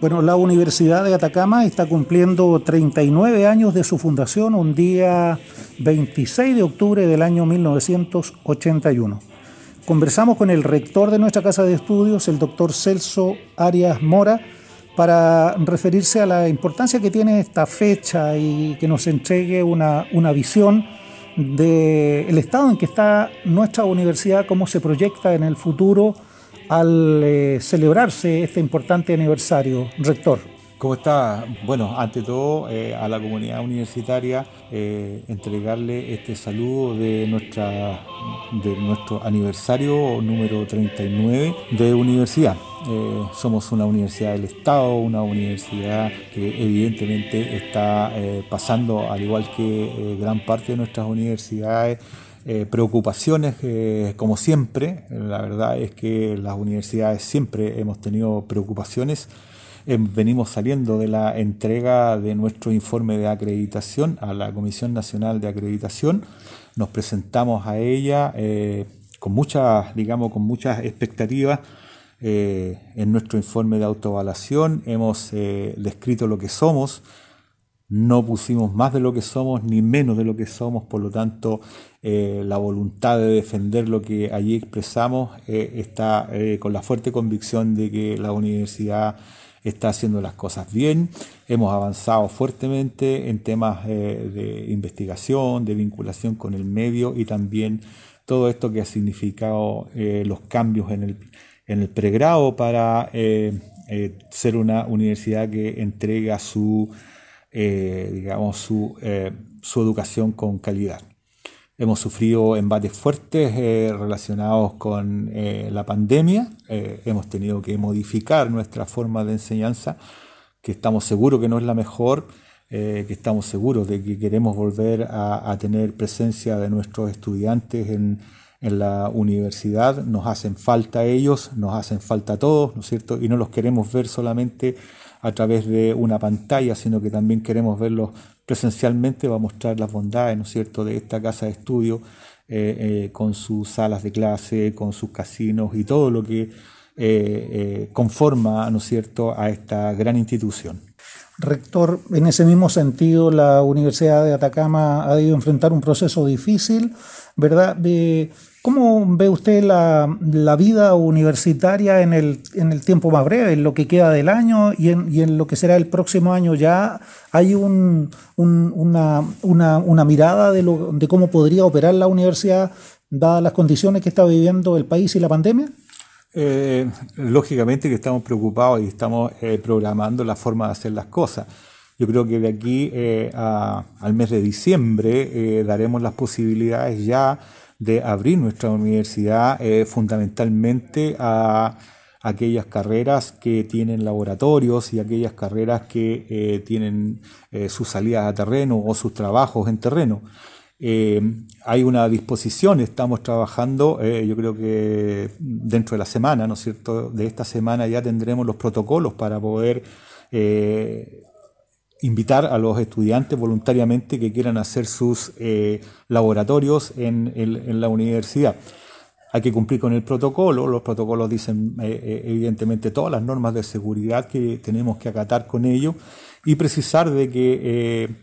Bueno, la Universidad de Atacama está cumpliendo 39 años de su fundación un día 26 de octubre del año 1981. Conversamos con el rector de nuestra casa de estudios, el doctor Celso Arias Mora, para referirse a la importancia que tiene esta fecha y que nos entregue una, una visión del estado en que está nuestra universidad, cómo se proyecta en el futuro al eh, celebrarse este importante aniversario, rector. ¿Cómo está? Bueno, ante todo eh, a la comunidad universitaria eh, entregarle este saludo de, nuestra, de nuestro aniversario número 39 de universidad. somos una universidad del Estado, una universidad que evidentemente está pasando, al igual que gran parte de nuestras universidades, eh, preocupaciones, eh, como siempre, la verdad es que las universidades siempre hemos tenido preocupaciones. Eh, venimos saliendo de la entrega de nuestro informe de acreditación a la Comisión Nacional de Acreditación. Nos presentamos a ella con muchas, digamos, con muchas expectativas. en nuestro informe de autoevaluación hemos descrito lo que somos, no pusimos más de lo que somos ni menos de lo que somos, por lo tanto eh, la voluntad de defender lo que allí expresamos eh, está eh, con la fuerte convicción de que la universidad está haciendo las cosas bien. Hemos avanzado fuertemente en temas de investigación, de vinculación con el medio y también todo esto que ha significado los cambios en el, en el pregrado para ser una universidad que entrega su eh, digamos, su, eh, su, educación con calidad. Hemos sufrido embates fuertes eh, relacionados con la pandemia, hemos tenido que modificar nuestra forma de enseñanza, que estamos seguros que no es la mejor, que estamos seguros de que queremos volver a, a tener presencia de nuestros estudiantes en, en la universidad, nos hacen falta ellos, nos hacen falta todos, ¿no es cierto? Y no los queremos ver solamente a través de una pantalla, sino que también queremos verlos presencialmente, va a mostrar las bondades, ¿no es cierto?, de esta casa de estudio, eh, eh, con sus salas de clase, con sus casinos y todo lo que eh, conforma, ¿no es cierto?, a esta gran institución. Rector, en ese mismo sentido, la Universidad de Atacama ha debido enfrentar un proceso difícil, ¿verdad? ¿Cómo ve usted la, vida universitaria en el, en el, tiempo más breve, en lo que queda del año y en, y en lo que será el próximo año? ¿Ya hay un, una, una, mirada de, lo, de cómo podría operar la universidad dadas las condiciones que está viviendo el país y la pandemia? Eh, lógicamente que estamos preocupados y estamos eh, programando la forma de hacer las cosas. Yo creo que de aquí eh, al mes de diciembre daremos las posibilidades ya de abrir nuestra universidad fundamentalmente a aquellas carreras que tienen laboratorios y aquellas carreras que tienen sus salidas a terreno o sus trabajos en terreno. Hay una disposición, estamos trabajando, yo creo que dentro de la semana, ¿no es cierto? De esta semana ya tendremos los protocolos para poder invitar a los estudiantes voluntariamente que quieran hacer sus eh, laboratorios en, la universidad. Hay que cumplir con el protocolo, los protocolos dicen eh, eh, evidentemente todas las normas de seguridad que tenemos que acatar con ello y precisar de que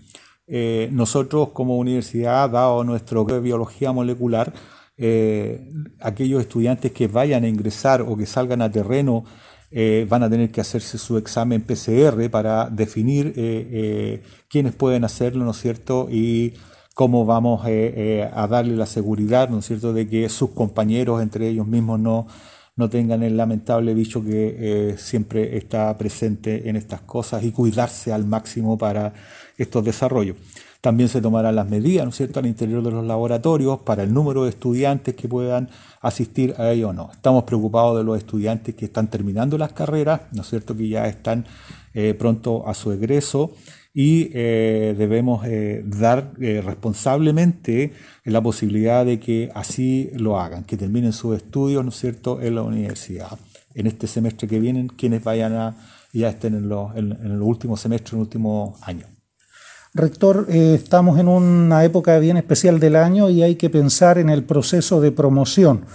nosotros como universidad, dado nuestro biología molecular, aquellos estudiantes que vayan a ingresar o que salgan a terreno eh, van a tener que hacerse su examen PCR para definir eh, eh, quiénes pueden hacerlo, ¿no es cierto? Y cómo vamos a darle la seguridad, ¿no es cierto?, de que sus compañeros, entre ellos mismos, no, no tengan el lamentable bicho que siempre está presente en estas cosas y cuidarse al máximo para estos desarrollos. También se tomarán las medidas, ¿no es cierto?, al interior de los laboratorios para el número de estudiantes que puedan asistir a ello o no. Estamos preocupados de los estudiantes que están terminando las carreras, ¿no es cierto?, que ya están eh, pronto a su egreso y eh, debemos eh, dar responsablemente la posibilidad de que así lo hagan, que terminen sus estudios, ¿no es cierto?, en la universidad. En este semestre que vienen, quienes vayan a ya estén en, en, en el último semestre, en el último año. Rector, eh, estamos en una época bien especial del año y hay que pensar en el proceso de promoción.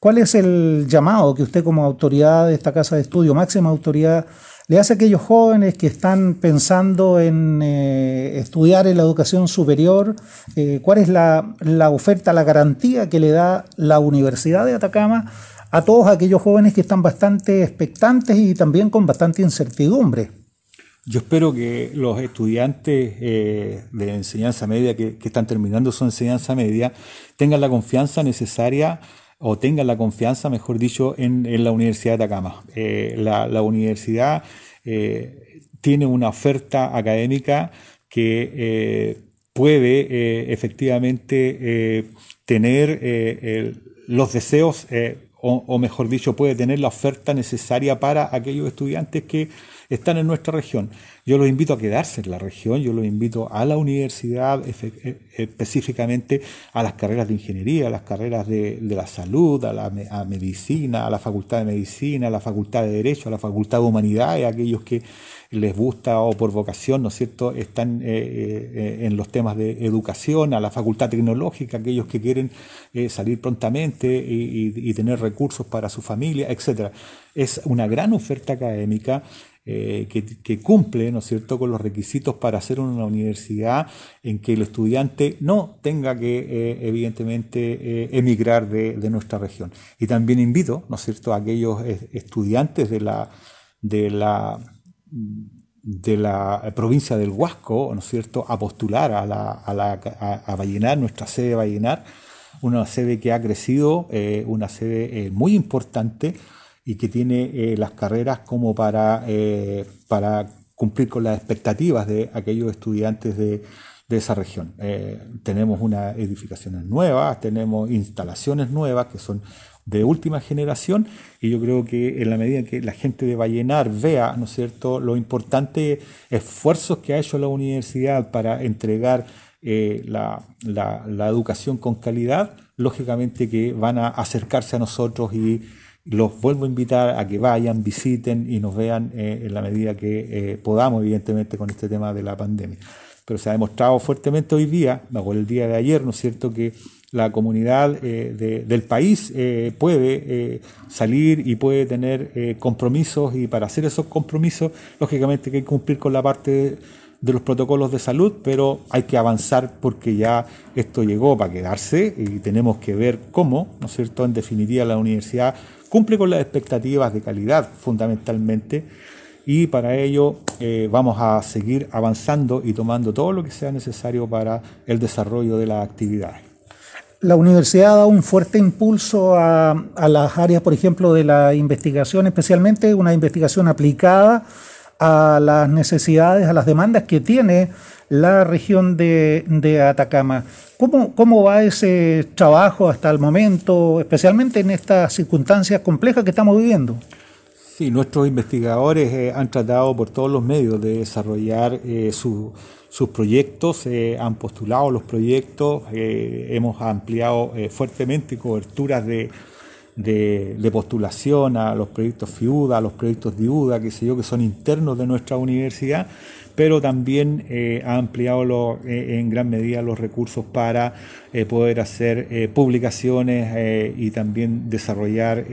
¿Cuál es el llamado que usted como autoridad de esta casa de estudio, máxima autoridad, le hace a aquellos jóvenes que están pensando en eh, estudiar en la educación superior? Eh, ¿Cuál es la, oferta, la garantía que le da la Universidad de Atacama a todos aquellos jóvenes que están bastante expectantes y también con bastante incertidumbre? Yo espero que los estudiantes eh, de enseñanza media que, están terminando su enseñanza media tengan la confianza necesaria o tengan la confianza, mejor dicho, en, la Universidad de Atacama. Eh, la, universidad eh, tiene una oferta académica que puede efectivamente tener los deseos o, mejor dicho, puede tener la oferta necesaria para aquellos estudiantes que están en nuestra región. Yo los invito a quedarse en la región, yo los invito a la universidad, e, específicamente a las carreras de ingeniería, a las carreras de, la salud, a la medicina, a la facultad de medicina, a la facultad de derecho, a la facultad de humanidades, aquellos que les gusta o por vocación, ¿no es cierto?, están eh, eh, en los temas de educación, a la facultad tecnológica, aquellos que quieren eh, salir prontamente y, tener recursos para su familia, etc. Es una gran oferta académica que, cumple, ¿no es cierto?, con los requisitos para hacer una universidad en que el estudiante no tenga que, evidentemente, emigrar de, nuestra región. Y también invito, ¿no es cierto?, a aquellos estudiantes de la, de la de la provincia del Huasco, ¿no es cierto?, a postular a, la, a, la, a, Vallenar, nuestra sede de Vallenar, una sede que ha crecido, eh, una sede eh, muy importante y que tiene eh, las carreras como para, para cumplir con las expectativas de aquellos estudiantes de, de esa región. tenemos unas edificaciones nuevas, tenemos instalaciones nuevas que son de última generación y yo creo que en la medida que la gente de Vallenar vea, ¿no es cierto?, los importantes esfuerzos que ha hecho la universidad para entregar eh, la, educación con calidad, lógicamente que van a acercarse a nosotros y los vuelvo a invitar a que vayan, visiten y nos vean eh, en la medida que eh, podamos, evidentemente, con este tema de la pandemia. Pero se ha demostrado fuertemente hoy día, o el día de ayer, ¿no es cierto?, que la comunidad eh, del país puede salir y puede tener compromisos y para hacer esos compromisos, lógicamente hay que cumplir con la parte de, los protocolos de salud, pero hay que avanzar porque ya esto llegó para quedarse y tenemos que ver cómo, ¿no es cierto?, en definitiva la universidad cumple con las expectativas de calidad fundamentalmente y para ello vamos a seguir avanzando y tomando todo lo que sea necesario para el desarrollo de las actividades. La universidad ha dado un fuerte impulso a, las áreas, por ejemplo, de la investigación, especialmente una investigación aplicada a las necesidades, a las demandas que tiene la región de, Atacama. ¿Cómo, ¿Cómo, va ese trabajo hasta el momento, especialmente en estas circunstancias complejas que estamos viviendo? Sí, nuestros investigadores eh, han tratado por todos los medios de desarrollar eh, su sus proyectos, se han postulado los proyectos, eh, hemos ampliado eh, fuertemente coberturas de, de, postulación a los proyectos FIUDA, a los proyectos DIUDA, que sé yo, que son internos de nuestra universidad, pero también eh, ha ampliado en gran medida los recursos para poder hacer publicaciones y también desarrollar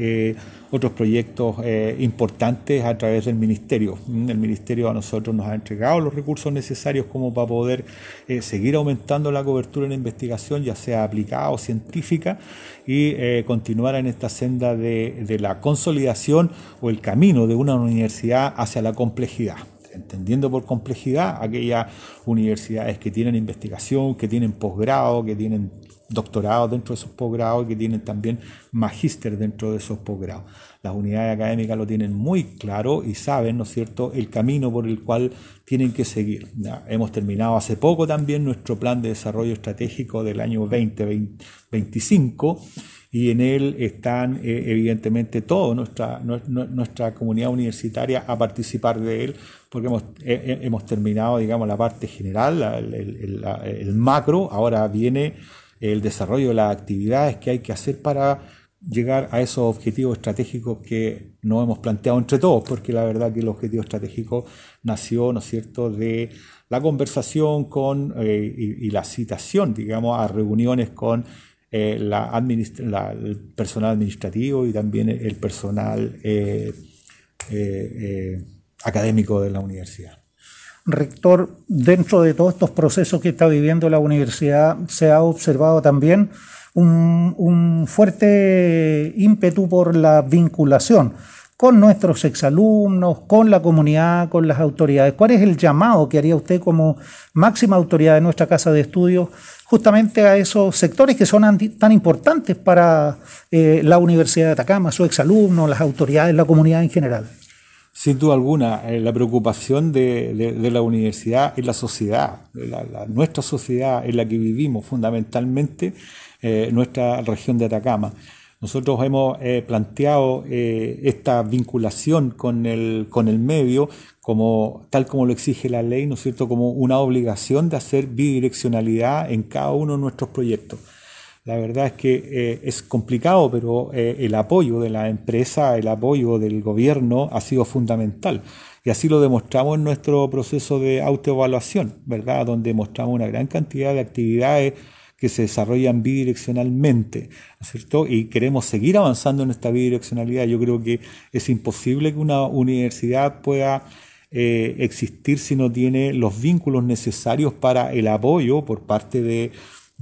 otros proyectos eh, importantes a través del Ministerio. El Ministerio a nosotros nos ha entregado los recursos necesarios como para poder eh, seguir aumentando la cobertura en la investigación, ya sea aplicada o científica, y eh, continuar en esta senda de la consolidación o el camino de una universidad hacia la complejidad entendiendo por complejidad aquellas universidades que tienen investigación, que tienen posgrado, que tienen doctorado dentro de esos posgrados y que tienen también magíster dentro de esos posgrados. Las unidades académicas lo tienen muy claro y saben, ¿no es cierto?, el camino por el cual tienen que seguir. hemos terminado hace poco también nuestro plan de desarrollo estratégico del año 2025 y en él están eh, evidentemente toda nuestra, nuestra comunidad universitaria a participar de él, porque hemos, eh, eh, hemos terminado, digamos, la parte general, el macro, ahora viene el desarrollo de las actividades que hay que hacer para llegar a esos objetivos estratégicos que nos hemos planteado entre todos, porque la verdad que el objetivo estratégico nació, ¿no es cierto?, de la conversación con eh, y, la citación, digamos, a reuniones con el personal administrativo y también el personal académico de la universidad. Rector, dentro de todos estos procesos que está viviendo la universidad, se ha observado también un, fuerte ímpetu por la vinculación con nuestros exalumnos, con la comunidad, con las autoridades. ¿Cuál es el llamado que haría usted como máxima autoridad de nuestra casa de estudios justamente a esos sectores que son tan importantes para eh, la Universidad de Atacama, sus exalumnos, las autoridades, la comunidad en general? Sin duda alguna, eh, la preocupación de, la universidad es la sociedad, nuestra sociedad en la que vivimos fundamentalmente, eh, nuestra región de Atacama. Nosotros hemos eh, planteado esta vinculación con el, con el medio como tal como lo exige la ley, ¿no es cierto?, como una obligación de hacer bidireccionalidad en cada uno de nuestros proyectos. La verdad es que eh, es complicado, pero eh, el apoyo de la empresa, el apoyo del gobierno ha sido fundamental. Y así lo demostramos en nuestro proceso de autoevaluación, ¿verdad? Donde mostramos una gran cantidad de actividades que se desarrollan bidireccionalmente, ¿no es cierto? Y queremos seguir avanzando en esta bidireccionalidad. Yo creo que es imposible que una universidad pueda eh, existir si no tiene los vínculos necesarios para el apoyo por parte de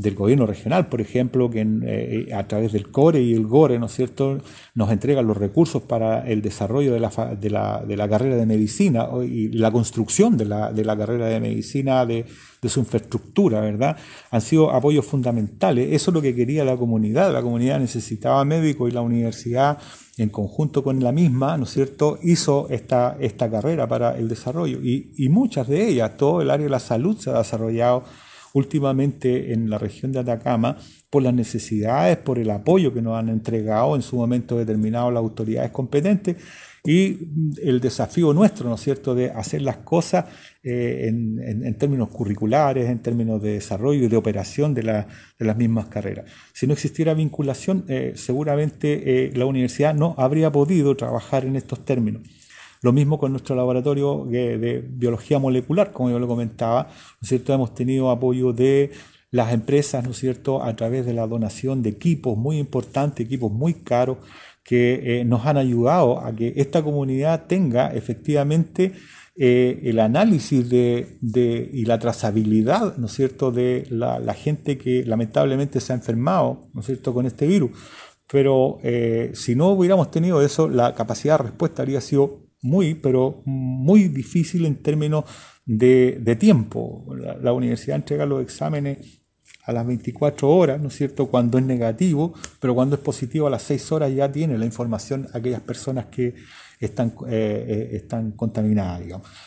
del gobierno regional, por ejemplo, que eh, a través del CORE y el GORE, ¿no es cierto?, nos entregan los recursos para el desarrollo de la, de la, de la carrera de medicina y la construcción de la, de la carrera de medicina, de, de, su infraestructura, ¿verdad? Han sido apoyos fundamentales. Eso es lo que quería la comunidad. La comunidad necesitaba médicos y la universidad, en conjunto con la misma, ¿no es cierto?, hizo esta, esta carrera para el desarrollo. Y, y muchas de ellas, todo el área de la salud se ha desarrollado últimamente en la región de Atacama por las necesidades, por el apoyo que nos han entregado en su momento determinado las autoridades competentes y el desafío nuestro, ¿no es cierto?, de hacer las cosas eh, en, términos curriculares, en términos de desarrollo y de operación de, las mismas carreras. Si no existiera vinculación, eh, seguramente eh, la universidad no habría podido trabajar en estos términos. Lo mismo con nuestro laboratorio de, biología molecular, como yo lo comentaba, ¿no es cierto? Hemos tenido apoyo de las empresas, ¿no es cierto?, a través de la donación de equipos muy importantes, equipos muy caros, que eh, nos han ayudado a que esta comunidad tenga efectivamente eh, el análisis de, y la trazabilidad, ¿no es cierto?, de la, gente que lamentablemente se ha enfermado, ¿no es cierto?, con este virus. Pero eh, si no hubiéramos tenido eso, la capacidad de respuesta habría sido muy, pero muy difícil en términos de, tiempo. La, universidad entrega los exámenes a las 24 horas, ¿no es cierto?, cuando es negativo, pero cuando es positivo a las 6 horas ya tiene la información aquellas personas que están, eh, eh, están contaminadas.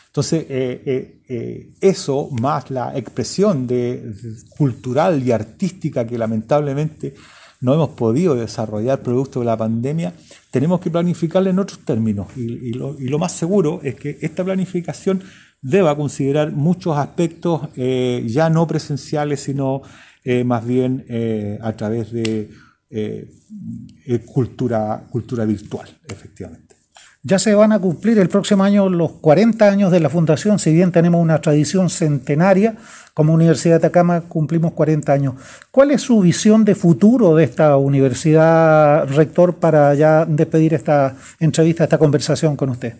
Entonces, eh, eso más la expresión de, cultural y artística que lamentablemente no hemos podido desarrollar producto de la pandemia, tenemos que planificarla en otros términos. Y, lo, más seguro es que esta planificación deba considerar muchos aspectos eh, ya no presenciales, sino eh, más bien eh, a través de cultura, cultura virtual, efectivamente. Ya se van a cumplir el próximo año los 40 años de la fundación, si bien tenemos una tradición centenaria, como Universidad de Atacama cumplimos 40 años. ¿Cuál es su visión de futuro de esta universidad, rector, para ya despedir esta entrevista, esta conversación con usted?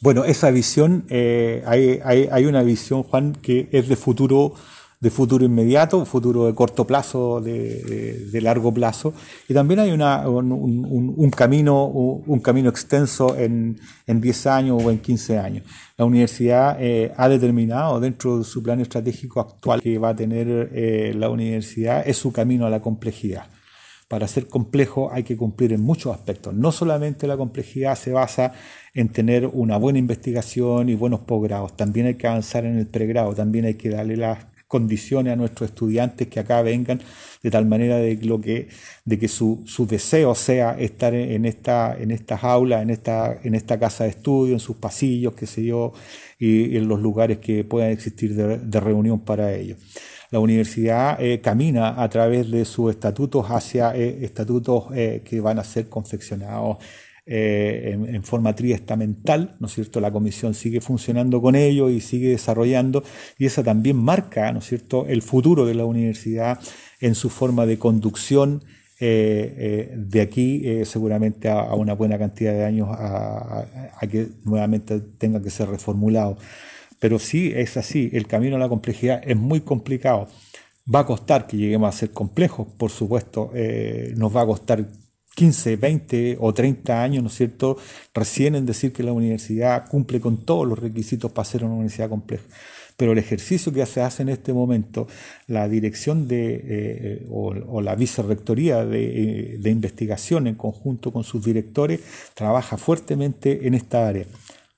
Bueno, esa visión, eh, hay, hay, una visión, Juan, que es de futuro de futuro inmediato, futuro de corto plazo, de, largo plazo, y también hay una, un, camino, un camino extenso en, en 10 años o en 15 años. La universidad eh, ha determinado dentro de su plan estratégico actual que va a tener eh, la universidad es su camino a la complejidad. Para ser complejo hay que cumplir en muchos aspectos. No solamente la complejidad se basa en tener una buena investigación y buenos posgrados, también hay que avanzar en el pregrado, también hay que darle las condiciones a nuestros estudiantes que acá vengan, de tal manera de, lo que, de que su, deseo sea estar en, esta, en estas aulas, en esta, en esta casa de estudio, en sus pasillos, qué sé yo, y, en los lugares que puedan existir de, reunión para ellos. La universidad eh, camina a través de sus estatutos hacia eh, estatutos eh, que van a ser confeccionados eh, en, forma triestamental, ¿no es cierto? La comisión sigue funcionando con ello y sigue desarrollando y esa también marca, ¿no es cierto?, el futuro de la universidad en su forma de conducción de aquí seguramente a, una buena cantidad de años a, que nuevamente tenga que ser reformulado. Pero sí es así, el camino a la complejidad es muy complicado. Va a costar que lleguemos a ser complejos, por supuesto, nos va a costar 15, 20 o 30 años, ¿no es cierto?, recién en decir que la universidad cumple con todos los requisitos para ser una universidad compleja. Pero el ejercicio que se hace en este momento, la dirección de, eh, o, la vicerrectoría de, eh, de investigación en conjunto con sus directores, trabaja fuertemente en esta área.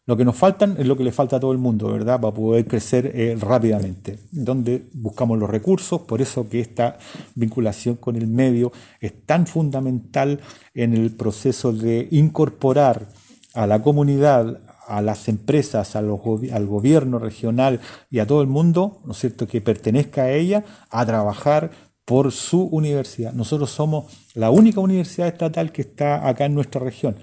Lo que nos faltan es lo que le falta a todo el mundo, ¿verdad? Para poder crecer eh, rápidamente. Donde buscamos los recursos, por eso que esta vinculación con el medio es tan fundamental en el proceso de incorporar a la comunidad, a las empresas, al gobierno regional y a todo el mundo, ¿no es cierto?, que pertenezca a ella, a trabajar por su universidad. Nosotros somos la única universidad estatal que está acá en nuestra región.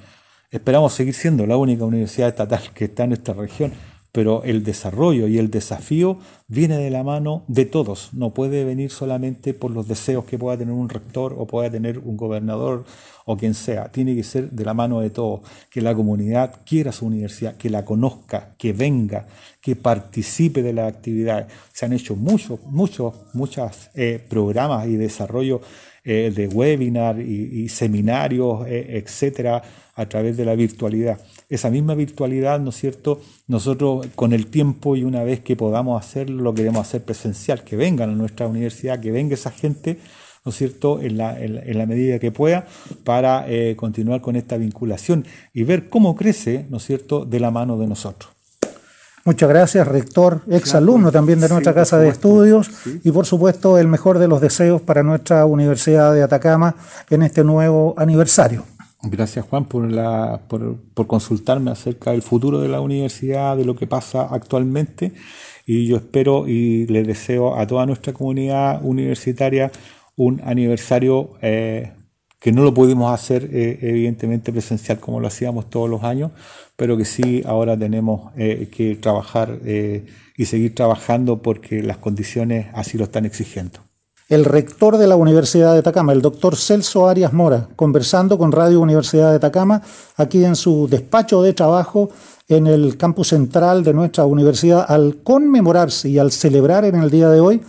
Esperamos seguir siendo la única universidad estatal que está en esta región, pero el desarrollo y el desafío viene de la mano de todos. No puede venir solamente por los deseos que pueda tener un rector o pueda tener un gobernador o quien sea. Tiene que ser de la mano de todos. Que la comunidad quiera su universidad, que la conozca, que venga, que participe de las actividades. Se han hecho muchos, muchos, muchos eh, programas y desarrollo eh, de webinar y, seminarios, eh, etcétera a través de la virtualidad. Esa misma virtualidad, ¿no es cierto? Nosotros con el tiempo y una vez que podamos hacerlo, lo queremos hacer presencial, que vengan a nuestra universidad, que venga esa gente, ¿no es cierto?, en la, en, la medida que pueda, para eh, continuar con esta vinculación y ver cómo crece, ¿no es cierto?, de la mano de nosotros. Muchas gracias, rector, ex alumno también de nuestra casa de estudios y por supuesto el mejor de los deseos para nuestra Universidad de Atacama en este nuevo aniversario. Gracias Juan por, la, por, consultarme acerca del futuro de la universidad, de lo que pasa actualmente. Y yo espero y le deseo a toda nuestra comunidad universitaria un aniversario eh, que no lo pudimos hacer eh, evidentemente presencial como lo hacíamos todos los años, pero que sí ahora tenemos eh, que trabajar y seguir trabajando porque las condiciones así lo están exigiendo el rector de la Universidad de Atacama, el doctor Celso Arias Mora, conversando con Radio Universidad de Atacama, aquí en su despacho de trabajo en el campus central de nuestra universidad, al conmemorarse y al celebrar en el día de hoy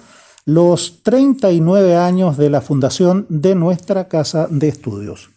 los 39 años de la fundación de nuestra casa de estudios.